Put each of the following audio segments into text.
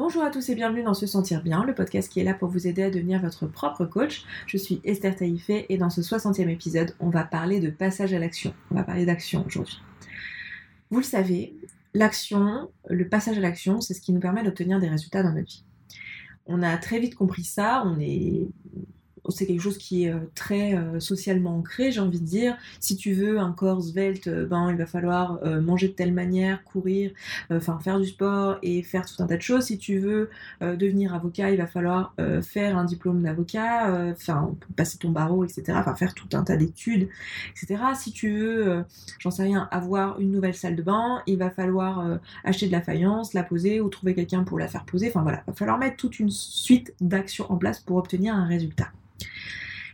Bonjour à tous et bienvenue dans Se Sentir Bien, le podcast qui est là pour vous aider à devenir votre propre coach. Je suis Esther Taïfé et dans ce 60e épisode, on va parler de passage à l'action. On va parler d'action aujourd'hui. Vous le savez, l'action, le passage à l'action, c'est ce qui nous permet d'obtenir des résultats dans notre vie. On a très vite compris ça, on est c'est quelque chose qui est euh, très euh, socialement ancré, j'ai envie de dire. Si tu veux un corps svelte, euh, ben, il va falloir manger de telle manière, courir, enfin faire du sport et faire tout un tas de choses. Si tu veux devenir avocat, il va falloir faire un diplôme d'avocat, enfin passer ton barreau, etc. Enfin faire tout un tas d'études, etc. Si tu veux, j'en sais rien, avoir une nouvelle salle de bain, il va falloir acheter de la faïence, la poser ou trouver quelqu'un pour la faire poser. Enfin voilà, il va falloir mettre toute une suite d'actions en place pour obtenir un résultat.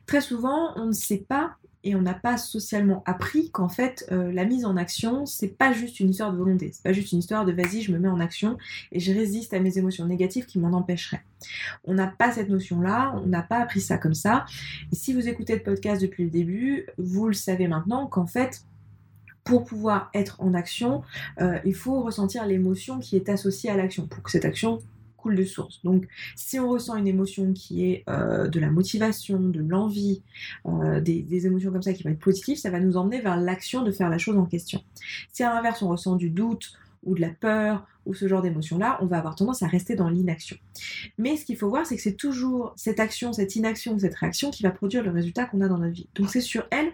Très souvent, on ne sait pas et on n'a pas socialement appris qu'en fait euh, la mise en action c'est pas juste une histoire de volonté, c'est pas juste une histoire de vas-y je me mets en action et je résiste à mes émotions négatives qui m'en empêcheraient. On n'a pas cette notion là, on n'a pas appris ça comme ça. Et si vous écoutez le podcast depuis le début, vous le savez maintenant qu'en fait pour pouvoir être en action, euh, il faut ressentir l'émotion qui est associée à l'action pour que cette action de source. Donc, si on ressent une émotion qui est euh, de la motivation, de l'envie, euh, des, émotions comme ça qui vont être positives, ça va nous emmener vers l'action de faire la chose en question. Si à l'inverse, on ressent du doute ou de la peur ou ce genre d'émotion-là, on va avoir tendance à rester dans l'inaction. Mais ce qu'il faut voir, c'est que c'est toujours cette action, cette inaction, cette réaction qui va produire le résultat qu'on a dans notre vie. Donc c'est sur elle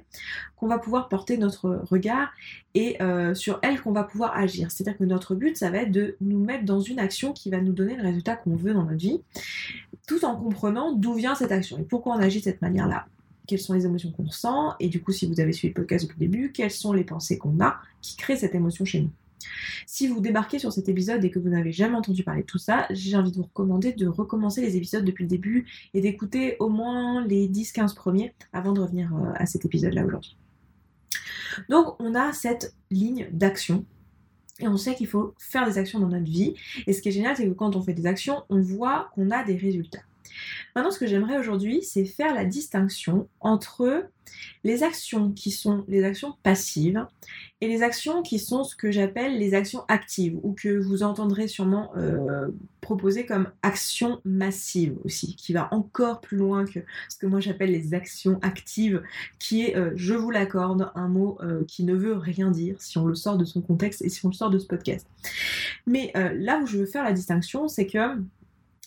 qu'on va pouvoir porter notre regard et euh, sur elle qu'on va pouvoir agir. C'est-à-dire que notre but, ça va être de nous mettre dans une action qui va nous donner le résultat qu'on veut dans notre vie, tout en comprenant d'où vient cette action et pourquoi on agit de cette manière-là quelles sont les émotions qu'on ressent, et du coup, si vous avez suivi le podcast depuis le début, quelles sont les pensées qu'on a qui créent cette émotion chez nous. Si vous débarquez sur cet épisode et que vous n'avez jamais entendu parler de tout ça, j'ai envie de vous recommander de recommencer les épisodes depuis le début et d'écouter au moins les 10-15 premiers avant de revenir euh, à cet épisode-là aujourd'hui. Donc on a cette ligne d'action et on sait qu'il faut faire des actions dans notre vie. Et ce qui est génial, c'est que quand on fait des actions, on voit qu'on a des résultats. Maintenant, ce que j'aimerais aujourd'hui, c'est faire la distinction entre les actions qui sont les actions passives et les actions qui sont ce que j'appelle les actions actives ou que vous entendrez sûrement euh, proposer comme actions massives aussi, qui va encore plus loin que ce que moi j'appelle les actions actives, qui est, euh, je vous l'accorde, un mot euh, qui ne veut rien dire si on le sort de son contexte et si on le sort de ce podcast. Mais là où je veux faire la distinction, c'est que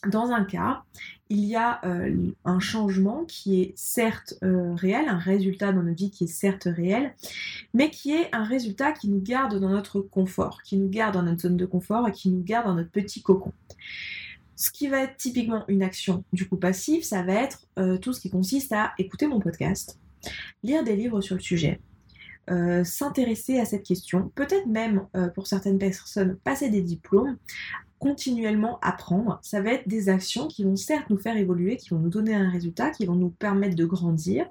dans un cas, il y a euh, un changement qui est certes euh, réel, un résultat dans notre vie qui est certes réel, mais qui est un résultat qui nous garde dans notre confort, qui nous garde dans notre zone de confort et qui nous garde dans notre petit cocon. Ce qui va être typiquement une action du coup passive, ça va être euh, tout ce qui consiste à écouter mon podcast, lire des livres sur le sujet, s'intéresser à cette question, peut-être même pour certaines personnes passer des diplômes, continuellement apprendre. Ça va être des actions qui vont certes nous faire évoluer, qui vont nous donner un résultat, qui vont nous permettre de grandir,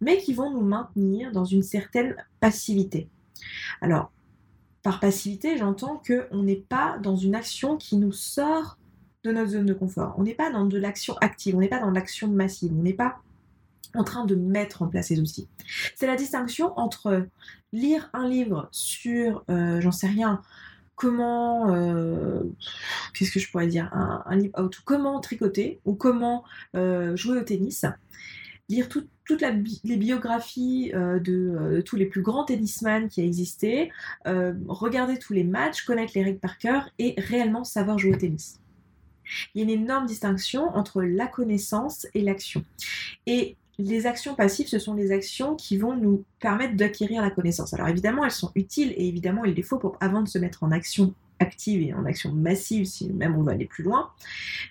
mais qui vont nous maintenir dans une certaine passivité. Alors, par passivité, j'entends qu'on n'est pas dans une action qui nous sort de notre zone de confort. On n'est pas dans de l'action active, on n'est pas dans l'action massive, on n'est pas en train de mettre en place ces outils. C'est la distinction entre lire un livre sur, euh, j'en sais rien, comment, euh, qu'est-ce que je pourrais dire, un, livre comment tricoter ou comment euh, jouer au tennis, lire toutes les biographies euh, de, tous les plus grands tennisman qui a existé, regarder tous les matchs, connaître les règles par cœur et réellement savoir jouer au tennis. Il y a une énorme distinction entre la connaissance et l'action. Et les actions passives, ce sont les actions qui vont nous permettre d'acquérir la connaissance. Alors évidemment, elles sont utiles et évidemment, il les faut pour, avant de se mettre en action active et en action massive, si même on veut aller plus loin.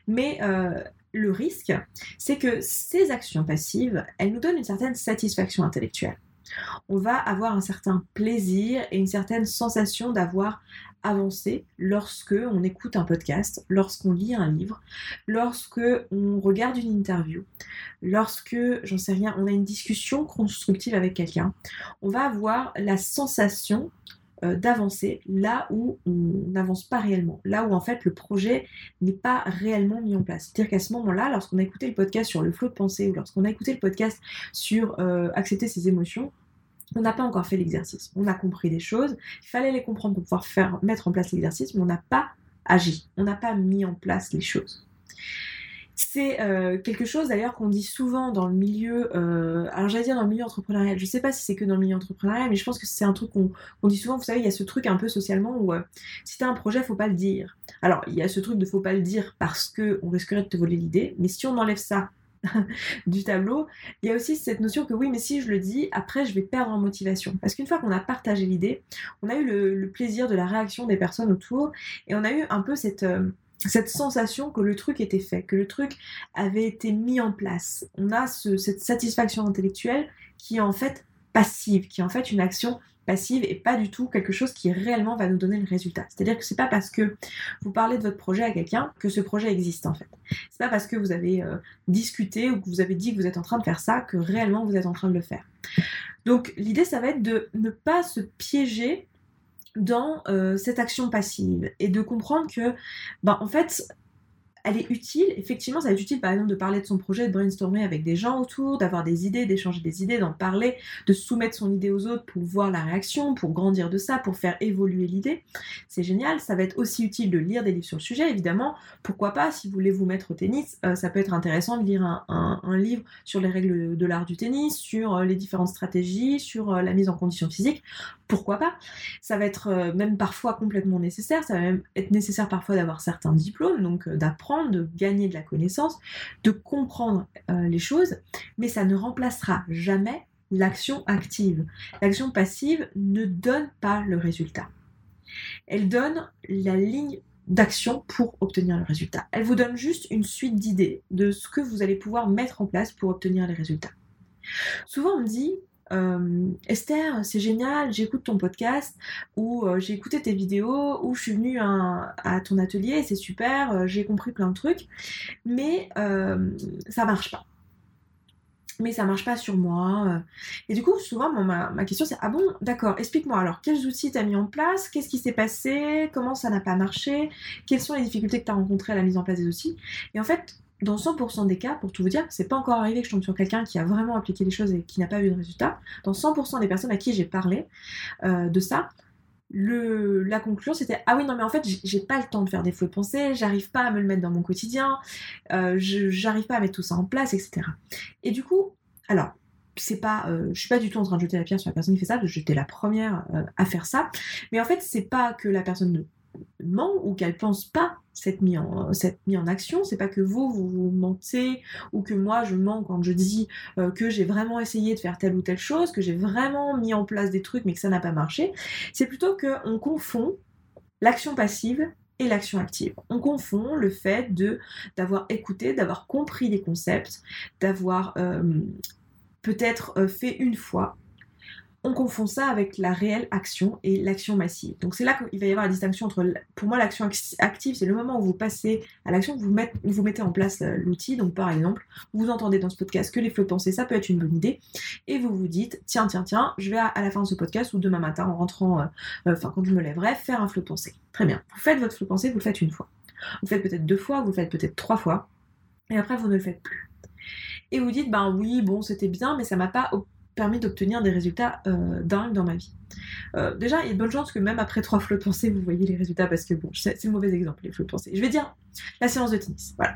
Mais euh, le risque, c'est que ces actions passives, elles nous donnent une certaine satisfaction intellectuelle. On va avoir un certain plaisir et une certaine sensation d'avoir avancer lorsque on écoute un podcast, lorsqu'on lit un livre, lorsque on regarde une interview, lorsque, j'en sais rien, on a une discussion constructive avec quelqu'un, on va avoir la sensation euh, d'avancer là où on n'avance pas réellement, là où en fait le projet n'est pas réellement mis en place. C'est-à-dire qu'à ce moment-là, lorsqu'on a écouté le podcast sur le flot de pensée ou lorsqu'on a écouté le podcast sur euh, accepter ses émotions, on n'a pas encore fait l'exercice. On a compris des choses, il fallait les comprendre pour pouvoir faire, mettre en place l'exercice, mais on n'a pas agi, on n'a pas mis en place les choses. C'est euh, quelque chose d'ailleurs qu'on dit souvent dans le milieu, euh, alors j'allais dire dans le milieu entrepreneurial, je sais pas si c'est que dans le milieu entrepreneurial, mais je pense que c'est un truc qu'on dit souvent, vous savez, il y a ce truc un peu socialement où euh, si t'as un projet, faut pas le dire. Alors il y a ce truc de faut pas le dire parce que on risquerait de te voler l'idée, mais si on enlève ça du tableau, il y a aussi cette notion que oui, mais si je le dis, après je vais perdre en motivation. Parce qu'une fois qu'on a partagé l'idée, on a eu le, plaisir de la réaction des personnes autour et on a eu un peu cette, cette sensation que le truc était fait, que le truc avait été mis en place. On a cette satisfaction intellectuelle qui est en fait passive, qui est en fait une action passive et pas du tout quelque chose qui réellement va nous donner le résultat. C'est-à-dire que c'est pas parce que vous parlez de votre projet à quelqu'un que ce projet existe en fait. C'est pas parce que vous avez euh, discuté ou que vous avez dit que vous êtes en train de faire ça que réellement vous êtes en train de le faire. Donc l'idée ça va être de ne pas se piéger dans euh, cette action passive et de comprendre que, ben, en fait, elle est utile. Effectivement, ça va être utile, par exemple, de parler de son projet, de brainstormer avec des gens autour, d'avoir des idées, d'échanger des idées, d'en parler, de soumettre son idée aux autres pour voir la réaction, pour grandir de ça, pour faire évoluer l'idée. C'est génial. Ça va être aussi utile de lire des livres sur le sujet, évidemment. Pourquoi pas, si vous voulez vous mettre au tennis, euh, ça peut être intéressant de lire un, livre sur les règles de l'art du tennis, sur euh, les différentes stratégies, sur la mise en condition physique pourquoi pas? Ça va être euh, même parfois complètement nécessaire, ça va même être nécessaire parfois d'avoir certains diplômes, donc euh, de gagner de la connaissance, de comprendre euh, les choses, mais ça ne remplacera jamais l'action active. L'action passive ne donne pas le résultat. Elle donne la ligne d'action pour obtenir le résultat. Elle vous donne juste une suite d'idées de ce que vous allez pouvoir mettre en place pour obtenir les résultats. Souvent on me dit, euh, Esther, c'est génial, j'écoute ton podcast, ou euh, j'ai écouté tes vidéos, ou je suis venue à, ton atelier, c'est super, euh, j'ai compris plein de trucs, mais ça marche pas. Mais ça marche pas sur moi. Et du coup, souvent, ma, ma, question c'est Ah bon, d'accord, explique-moi alors, quels outils tu as mis en place Qu'est-ce qui s'est passé Comment ça n'a pas marché Quelles sont les difficultés que tu as rencontrées à la mise en place des outils Et en fait, dans 100% des cas, pour tout vous dire, c'est pas encore arrivé que je tombe sur quelqu'un qui a vraiment appliqué les choses et qui n'a pas eu de résultat. Dans 100% des personnes à qui j'ai parlé euh, de ça, la conclusion c'était ah oui non mais en fait j'ai pas le temps de faire des faux pensées, j'arrive pas à me le mettre dans mon quotidien, euh, j'arrive pas à mettre tout ça en place, etc. Et du coup, alors c'est pas, euh, je suis pas du tout en train de jeter la pierre sur la personne qui fait ça, j'étais la première à faire ça, mais en fait c'est pas que la personne ne ment ou qu'elle pense pas cette mise en, en action. C'est pas que vous, vous, mentez ou que moi je mens quand je dis euh, que j'ai vraiment essayé de faire telle ou telle chose, que j'ai vraiment mis en place des trucs mais que ça n'a pas marché. C'est plutôt qu'on confond l'action passive et l'action active. On confond le fait de d'avoir écouté, d'avoir compris les concepts, d'avoir euh, peut-être euh, fait une fois on confond ça avec la réelle action et l'action massive. Donc c'est là qu'il va y avoir la distinction entre, pour moi, l'action active, c'est le moment où vous passez à l'action, vous, vous mettez en place euh, l'outil. Donc par exemple, vous entendez dans ce podcast que les flots de pensée, ça peut être une bonne idée, et vous vous dites, tiens, tiens, tiens, je vais à, la fin de ce podcast ou demain matin en rentrant, euh, euh, enfin quand je me lèverai, faire un flot de pensée. Très bien. Vous faites votre flot de pensée, vous le faites une fois. Vous le faites peut-être deux fois, vous le faites peut-être trois fois, et après vous ne le faites plus. Et vous dites, ben oui, bon, c'était bien, mais ça m'a pas permis d'obtenir des résultats euh, dingues dans ma vie. Euh, déjà, il y a de bonnes chances que même après trois flots de pensée, vous voyez les résultats parce que bon, c'est le mauvais exemple, les flots de pensée. Je vais dire la séance de tennis. Voilà.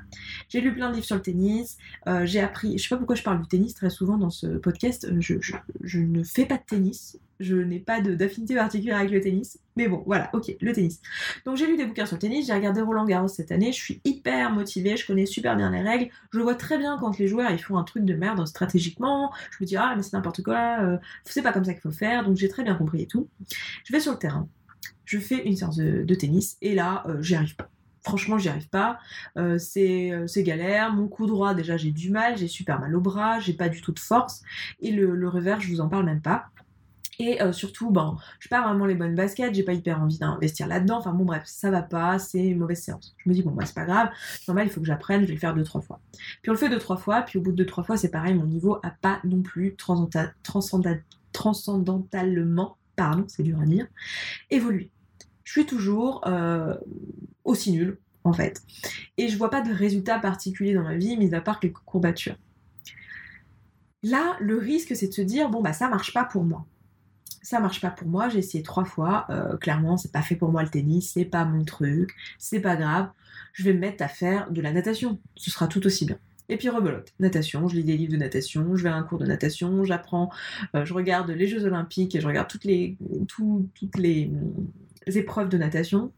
J'ai lu plein de livres sur le tennis. Euh, j'ai appris, je sais pas pourquoi je parle du tennis très souvent dans ce podcast. Je, je ne fais pas de tennis je n'ai pas d'affinité particulière avec le tennis. Mais bon, voilà, ok, le tennis. Donc j'ai lu des bouquins sur le tennis, j'ai regardé Roland Garros cette année, je suis hyper motivée, je connais super bien les règles, je vois très bien quand les joueurs ils font un truc de merde stratégiquement, je me dis ah mais c'est n'importe quoi, euh, c'est pas comme ça qu'il faut faire, donc j'ai très bien compris et tout. Je vais sur le terrain, je fais une séance de, tennis et là euh, j'y arrive pas. Franchement, j'y arrive pas. Euh, c'est galère. Mon coup droit, déjà, j'ai du mal. J'ai super mal au bras. J'ai pas du tout de force. Et le, revers, je vous en parle même pas. Et euh, surtout, bon, je pas vraiment les bonnes baskets, j'ai pas hyper envie d'investir là-dedans. Enfin bon, bref, ça va pas, c'est une mauvaise séance. Je me dis, bon, bah, c'est pas grave, normal, il faut que j'apprenne, je vais le faire deux, trois fois. Puis on le fait deux, trois fois, puis au bout de deux, trois fois, c'est pareil, mon niveau a pas non plus transcendentalement, pardon, c'est dur à dire, évolué. Je suis toujours euh, aussi nulle, en fait. Et je vois pas de résultats particuliers dans ma vie, mis à part quelques courbatures. Là, le risque, c'est de se dire, bon, bah, ça marche pas pour moi ça marche pas pour moi, j'ai essayé trois fois, euh, clairement c'est pas fait pour moi le tennis, c'est pas mon truc, c'est pas grave, je vais me mettre à faire de la natation, ce sera tout aussi bien. Et puis rebelote, natation, je lis des livres de natation, je vais à un cours de natation, j'apprends, euh, je regarde les Jeux Olympiques et je regarde toutes les, les, épreuves de natation.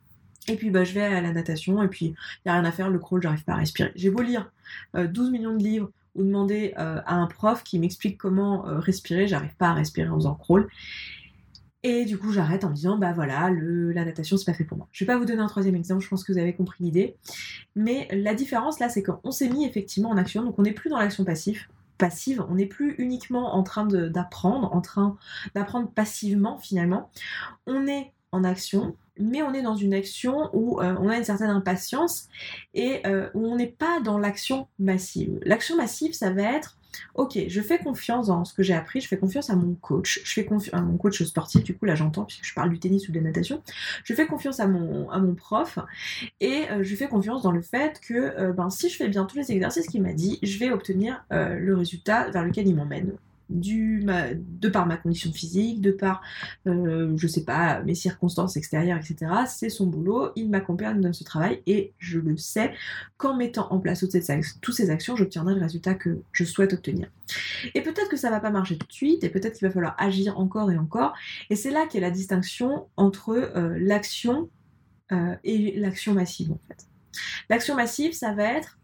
Et puis bah, je vais à la natation et puis il n'y a rien à faire, le crawl, j'arrive pas à respirer. J'ai beau lire 12 millions de livres, ou demander euh, à un prof qui m'explique comment euh, respirer, j'arrive pas à respirer en faisant crawl. Et du coup, j'arrête en me disant, bah voilà, la natation, c'est pas fait pour moi. Je vais pas vous donner un troisième exemple, je pense que vous avez compris l'idée. Mais la différence là, c'est qu'on s'est mis effectivement en action, donc on n'est plus dans l'action passive. Passive, on n'est plus uniquement en train d'apprendre, en train d'apprendre passivement finalement. On est en action, mais on est dans une action où euh, on a une certaine impatience et euh, où on n'est pas dans l'action massive. L'action massive, ça va être Ok, je fais confiance dans ce que j'ai appris, je fais confiance à mon coach, je fais confiance à mon coach sportif, du coup là j'entends puisque je parle du tennis ou de la natation, je fais confiance à mon, à mon prof et euh, je fais confiance dans le fait que ben, si je fais bien tous les exercices qu'il m'a dit, je vais obtenir le résultat vers lequel il m'emmène de par ma condition physique, de par, euh, je sais pas, mes circonstances extérieures, etc. C'est son boulot, il m'accompagne dans ce travail et je le sais qu'en mettant en place toutes ces, toutes ces actions, j'obtiendrai le résultat que je souhaite obtenir. Et peut-être que ça va pas marcher tout de suite et peut-être qu'il va falloir agir encore et encore. Et c'est là qu'est la distinction entre euh, l'action euh, et l'action massive en fait. L'action massive, ça va être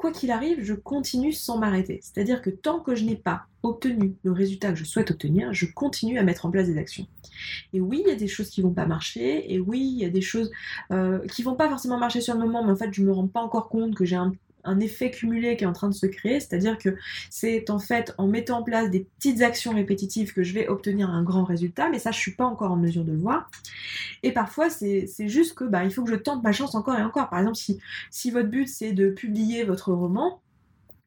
quoi qu'il arrive, je continue sans m'arrêter. C'est-à-dire que tant que je n'ai pas obtenu le résultat que je souhaite obtenir, je continue à mettre en place des actions. Et oui, il y a des choses qui vont pas marcher, et oui, il y a des choses euh, qui vont pas forcément marcher sur le moment, mais en fait, je me rends pas encore compte que j'ai un un effet cumulé qui est en train de se créer, c'est-à-dire que c'est en fait en mettant en place des petites actions répétitives que je vais obtenir un grand résultat, mais ça je suis pas encore en mesure de le voir. Et parfois c'est juste que bah, il faut que je tente ma chance encore et encore. Par exemple, si, si votre but c'est de publier votre roman,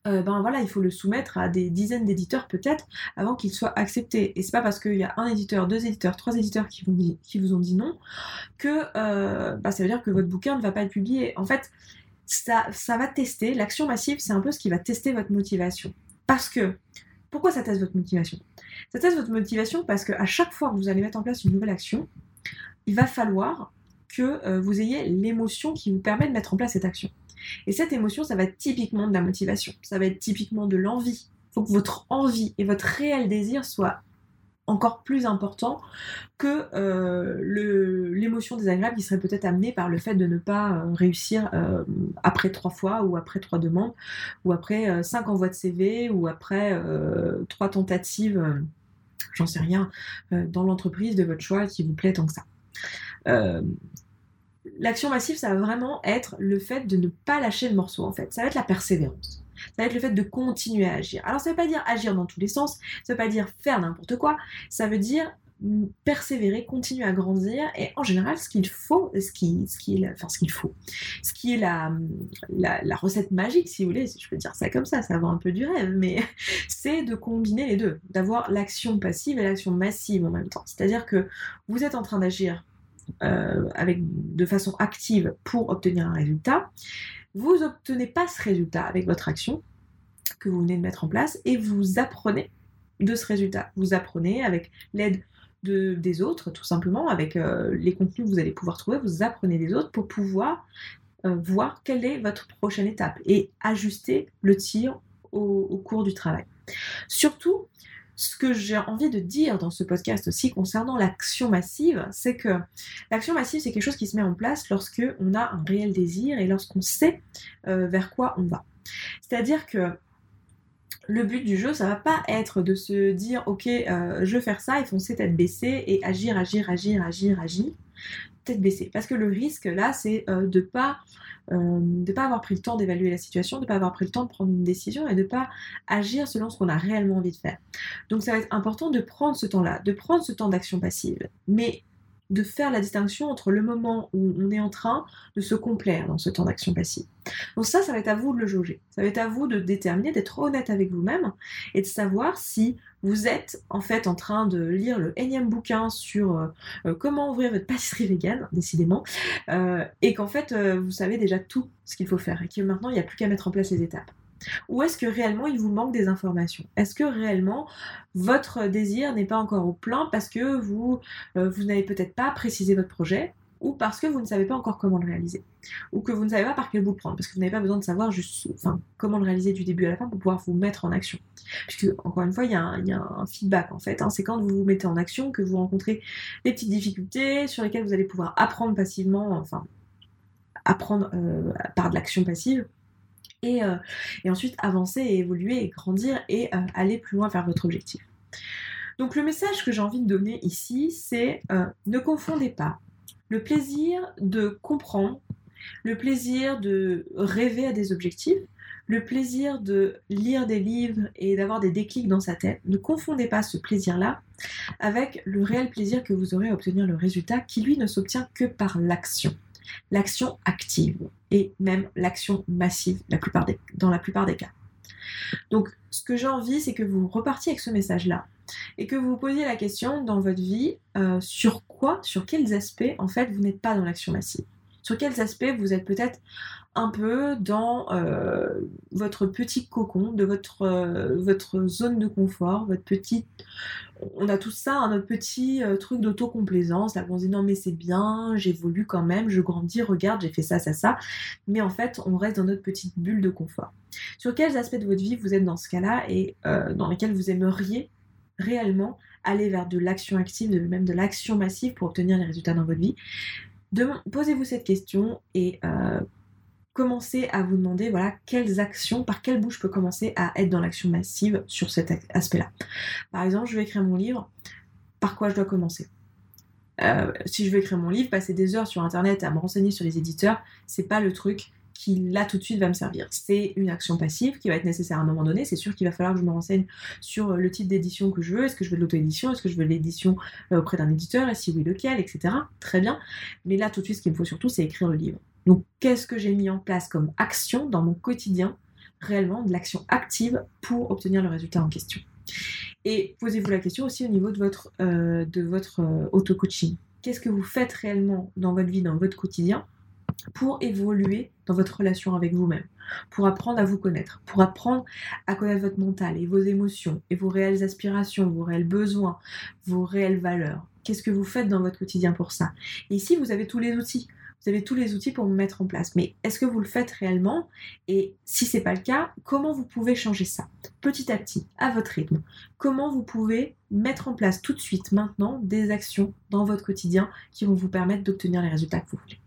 euh, ben voilà, il faut le soumettre à des dizaines d'éditeurs peut-être avant qu'il soit accepté. Et c'est pas parce qu'il y a un éditeur, deux éditeurs, trois éditeurs qui, vont, qui vous ont dit non que euh, bah, ça veut dire que votre bouquin ne va pas être publié. En fait, ça, ça va tester, l'action massive, c'est un peu ce qui va tester votre motivation. Parce que, pourquoi ça teste votre motivation? Ça teste votre motivation parce qu'à chaque fois que vous allez mettre en place une nouvelle action, il va falloir que euh, vous ayez l'émotion qui vous permet de mettre en place cette action. Et cette émotion, ça va être typiquement de la motivation, ça va être typiquement de l'envie. Il faut que votre envie et votre réel désir soient encore plus important que euh, l'émotion désagréable qui serait peut-être amenée par le fait de ne pas euh, réussir euh, après trois fois ou après trois demandes ou après cinq envois de CV ou après trois tentatives, j'en sais rien, dans l'entreprise de votre choix qui vous plaît tant que ça. L'action massive, ça va vraiment être le fait de ne pas lâcher le morceau en fait. Ça va être la persévérance ça va être le fait de continuer à agir. Alors ça ne veut pas dire agir dans tous les sens, ça ne veut pas dire faire n'importe quoi, ça veut dire persévérer, continuer à grandir et en général ce qu'il faut, ce qui, ce qui est, enfin ce qu'il faut, ce qui est la, la, recette magique si vous voulez, si je peux dire ça comme ça, ça va un peu du rêve, mais c'est de combiner les deux, d'avoir l'action passive et l'action massive en même temps. C'est-à-dire que vous êtes en train d'agir euh, avec, de façon active pour obtenir un résultat, vous n'obtenez pas ce résultat avec votre action que vous venez de mettre en place et vous apprenez de ce résultat. Vous apprenez avec l'aide de, des autres, tout simplement, avec euh, les contenus que vous allez pouvoir trouver, vous apprenez des autres pour pouvoir euh, voir quelle est votre prochaine étape et ajuster le tir au cours du travail. Surtout, ce que j'ai envie de dire dans ce podcast aussi concernant l'action massive, c'est que l'action massive, c'est quelque chose qui se met en place lorsque on a un réel désir et lorsqu'on sait euh, vers quoi on va. C'est-à-dire que le but du jeu, ça va pas être de se dire ok, euh, je veux faire ça et foncer tête baissée et agir, agir, agir, agir, agir, tête baissée. Parce que le risque là, c'est euh, de pas euh, de ne pas avoir pris le temps d'évaluer la situation, de ne pas avoir pris le temps de prendre une décision et de ne pas agir selon ce qu'on a réellement envie de faire. Donc ça va être important de prendre ce temps-là, de prendre ce temps d'action passive, mais de faire la distinction entre le moment où on est en train de se complaire dans ce temps d'action passive. Donc ça, ça va être à vous de le jauger. Ça va être à vous de déterminer, d'être honnête avec vous-même et de savoir si vous êtes en fait en train de lire le énième bouquin sur euh, euh, comment ouvrir votre pâtisserie vegan, décidément, euh, et qu'en fait vous savez déjà tout ce qu'il faut faire et que maintenant il n'y a plus qu'à mettre en place les étapes. Ou est-ce que réellement il vous manque des informations? Est-ce que réellement votre désir n'est pas encore au plein parce que vous, euh, vous n'avez peut-être pas précisé votre projet ou parce que vous ne savez pas encore comment le réaliser, ou que vous ne savez pas par quel bout prendre, parce que vous n'avez pas besoin de savoir juste, comment le réaliser du début à la fin pour pouvoir vous mettre en action. Puisque, encore une fois, il y a un, feedback en fait. Hein. C'est quand vous vous mettez en action que vous rencontrez des petites difficultés sur lesquelles vous allez pouvoir apprendre passivement, enfin, apprendre euh, par de l'action passive. Et, euh, et, ensuite avancer et évoluer et grandir et euh, aller plus loin vers votre objectif. Donc le message que j'ai envie de donner ici, c'est ne confondez pas le plaisir de comprendre, le plaisir de rêver à des objectifs, le plaisir de lire des livres et d'avoir des déclics dans sa tête. Ne confondez pas ce plaisir-là avec le réel plaisir que vous aurez à obtenir le résultat qui lui ne s'obtient que par l'action. L'action active et même l'action massive dans la plupart des cas. Donc ce que j'ai envie, c'est que vous repartiez avec ce message-là et que vous vous posiez la question dans votre vie euh, sur quoi, sur quels aspects en fait vous n'êtes pas dans l'action massive. Sur quels aspects vous êtes peut-être un peu dans euh, votre petit cocon, de votre, euh, votre zone de confort, votre petite... On a tout ça, un notre petit truc d'autocomplaisance, là on se dit non mais c'est bien, j'évolue quand même, je grandis, regarde, j'ai fait ça, ça, ça. Mais en fait, on reste dans notre petite bulle de confort. Sur quels aspects de votre vie vous êtes dans ce cas-là et dans lesquels vous aimeriez réellement aller vers de l'action active, même de l'action massive pour obtenir les résultats dans votre vie? Posez-vous cette question et euh, commencez à vous demander voilà quelles actions, par quelle bouche je peux commencer à être dans l'action massive sur cet aspect-là. Par exemple, je vais écrire mon livre, par quoi je dois commencer? Euh, si je veux écrire mon livre, passer des heures sur internet à me renseigner sur les éditeurs, c'est pas le truc qui là tout de suite va me servir. C'est une action passive qui va être nécessaire à un moment donné. C'est sûr qu'il va falloir que je me renseigne sur euh, le type d'édition que je veux. Est-ce que je veux de l'auto-édition? Est-ce que je veux de l'édition euh, auprès d'un éditeur? Et si oui, lequel? Etc. Très bien. Mais là tout de suite, ce qu'il me faut surtout, c'est écrire le livre. Donc qu'est-ce que j'ai mis en place comme action dans mon quotidien réellement de l'action active pour obtenir le résultat en question? Et posez-vous la question aussi au niveau de votre, euh, votre auto-coaching. Qu'est-ce que vous faites réellement dans votre vie, dans votre quotidien pour évoluer dans votre relation avec vous-même, pour apprendre à vous connaître, pour apprendre à connaître votre mental et vos émotions et vos réelles aspirations, vos réels besoins, vos réelles valeurs. Qu'est-ce que vous faites dans votre quotidien pour ça? Ici, vous avez tous les outils. Vous avez tous les outils pour vous mettre en place. Mais est-ce que vous le faites réellement? Et si ce n'est pas le cas, comment vous pouvez changer ça? Petit à petit, à votre rythme. Comment vous pouvez mettre en place tout de suite, maintenant, des actions dans votre quotidien qui vont vous permettre d'obtenir les résultats que vous voulez?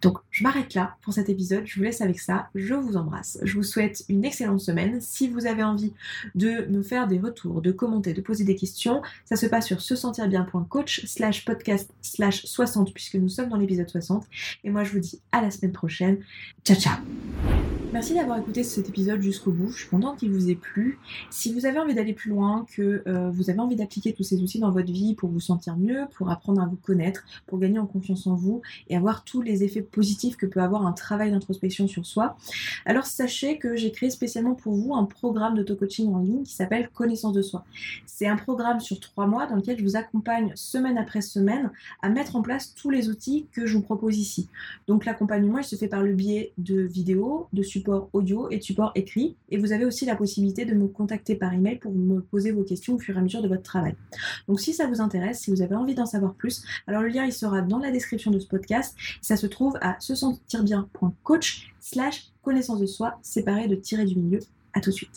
Donc je m'arrête là pour cet épisode, je vous laisse avec ça, je vous embrasse, je vous souhaite une excellente semaine. Si vous avez envie de me faire des retours, de commenter, de poser des questions, ça se passe sur se sentir bien.coach slash podcast slash 60 puisque nous sommes dans l'épisode 60. Et moi je vous dis à la semaine prochaine. Ciao ciao Merci d'avoir écouté cet épisode jusqu'au bout. Je suis contente qu'il vous ait plu. Si vous avez envie d'aller plus loin, que euh, vous avez envie d'appliquer tous ces outils dans votre vie pour vous sentir mieux, pour apprendre à vous connaître, pour gagner en confiance en vous et avoir tous les effets positifs que peut avoir un travail d'introspection sur soi, alors sachez que j'ai créé spécialement pour vous un programme d'auto-coaching en ligne qui s'appelle Connaissance de soi. C'est un programme sur trois mois dans lequel je vous accompagne semaine après semaine à mettre en place tous les outils que je vous propose ici. Donc l'accompagnement, il se fait par le biais de vidéos, de support audio et de support écrit. Et vous avez aussi la possibilité de me contacter par email pour me poser vos questions au fur et à mesure de votre travail. Donc si ça vous intéresse, si vous avez envie d'en savoir plus, alors le lien il sera dans la description de ce podcast. Ça se trouve à se sentir bien.coach slash connaissance de soi séparé de tirer du milieu. À tout de suite.